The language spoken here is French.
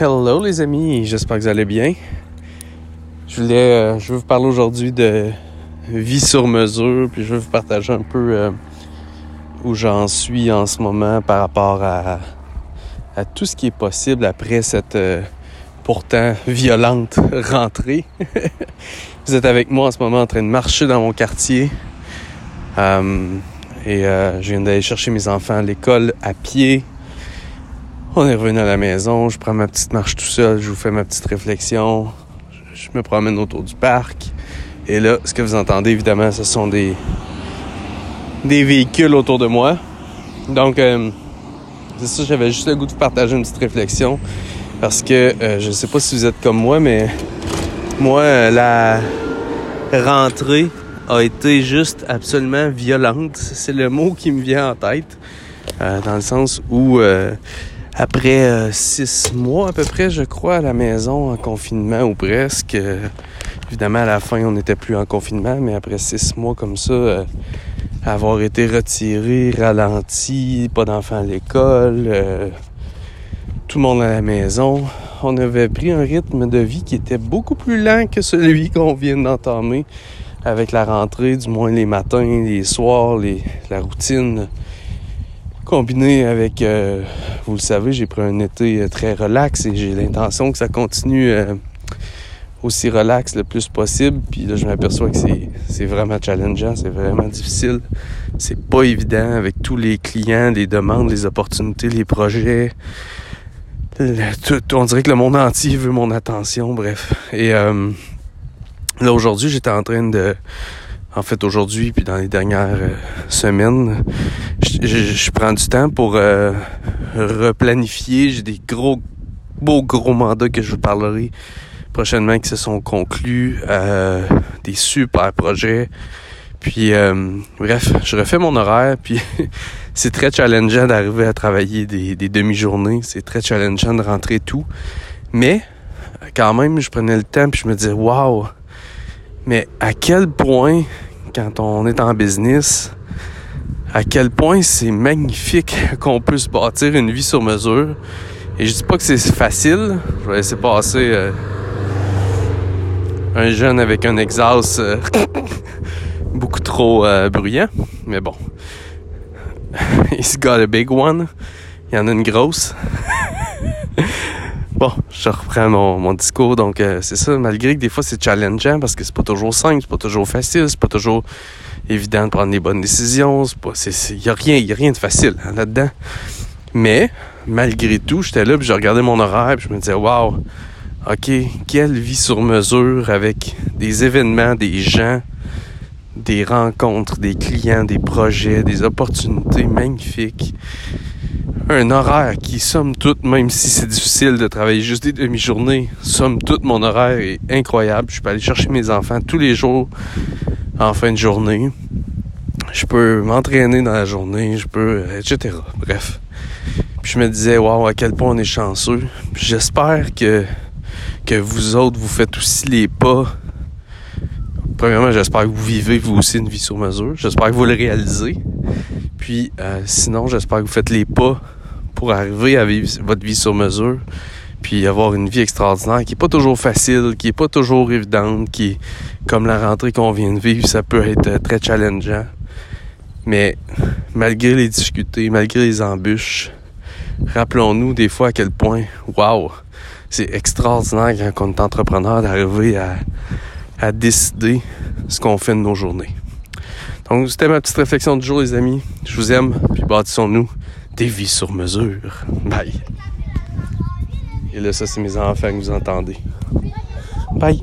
Hello les amis, j'espère que vous allez bien. Je voulais, euh, je veux vous parler aujourd'hui de vie sur mesure, puis je veux vous partager un peu euh, où j'en suis en ce moment par rapport à, tout ce qui est possible après cette euh, pourtant violente rentrée. vous êtes avec moi en ce moment en train de marcher dans mon quartier. et je viens d'aller chercher mes enfants à l'école à pied. On est revenu à la maison, je prends ma petite marche tout seul, je vous fais ma petite réflexion, je me promène autour du parc. Et là, ce que vous entendez, évidemment, ce sont des, des véhicules autour de moi. Donc, euh, c'est ça, j'avais juste le goût de partager une petite réflexion. Parce que euh, je sais pas si vous êtes comme moi, mais moi, euh, la rentrée a été juste absolument violente. C'est le mot qui me vient en tête. dans le sens où après euh, six mois à peu près, je crois, à la maison en confinement ou presque. Euh, évidemment, à la fin, on n'était plus en confinement, mais après six mois comme ça, euh, avoir été retiré, ralenti, pas d'enfants à l'école, tout le monde à la maison, on avait pris un rythme de vie qui était beaucoup plus lent que celui qu'on vient d'entamer avec la rentrée, du moins les matins, les soirs, les, la routine combiné avec, euh, vous le savez, j'ai pris un été euh, très relax et j'ai l'intention que ça continue euh, aussi relax le plus possible. Puis là, je m'aperçois que c'est vraiment challengeant, c'est vraiment difficile. C'est pas évident avec tous les clients, les demandes, les opportunités, les projets. tout, on dirait que le monde entier veut mon attention, bref. Et là, aujourd'hui, j'étais en train de en fait aujourd'hui puis dans les dernières euh, semaines, je, prends du temps pour euh, replanifier. J'ai des gros, beaux gros mandats que je vous parlerai prochainement qui se sont conclus, euh, des super projets. Puis bref, je refais mon horaire, puis c'est très challengeant d'arriver à travailler des, des demi-journées. C'est très challengeant de rentrer tout. Mais quand même, je prenais le temps puis je me disais waouh mais à quel point, quand on est en business, à quel point c'est magnifique qu'on peut se bâtir une vie sur mesure. Et je dis pas que c'est facile. Je vais laisser passer euh, un jeune avec un exhaust euh, beaucoup trop euh, bruyant. Mais bon. He's got a big one. Il y en a une grosse. Bon, je reprends mon, discours. Donc, euh, c'est ça, malgré que des fois c'est challengeant parce que c'est pas toujours simple, c'est pas toujours facile, c'est pas toujours évident de prendre les bonnes décisions. Il n'y a, rien, y a rien de facile hein, là-dedans. Mais, malgré tout, j'étais là, puis je regardais mon horaire, puis je me disais, waouh, OK, quelle vie sur mesure avec des événements, des gens, des rencontres, des clients, des projets, des opportunités magnifiques un horaire qui, somme toute, même si c'est difficile de travailler juste des demi-journées, somme toute, mon horaire est incroyable. Je peux aller chercher mes enfants tous les jours en fin de journée. Je peux m'entraîner dans la journée, je peux, etc. Bref. Puis je me disais, waouh, à quel point on est chanceux. J'espère que, que vous autres, vous faites aussi les pas. Premièrement, j'espère que vous vivez vous aussi une vie sur mesure. J'espère que vous le réalisez. Puis euh, sinon, j'espère que vous faites les pas pour arriver à vivre votre vie sur mesure. Puis avoir une vie extraordinaire qui est pas toujours facile, qui est pas toujours évidente, qui comme la rentrée qu'on vient de vivre, ça peut être euh, très challengeant. Mais malgré les difficultés, malgré les embûches, rappelons-nous des fois à quel point, waouh, c'est extraordinaire quand on est entrepreneur d'arriver à, à décider ce qu'on fait de nos journées. Donc, c'était ma petite réflexion du jour, les amis. Je vous aime, puis bâtissons-nous des vies sur mesure. Bye. Et là, ça, c'est mes enfants que vous entendez. Bye.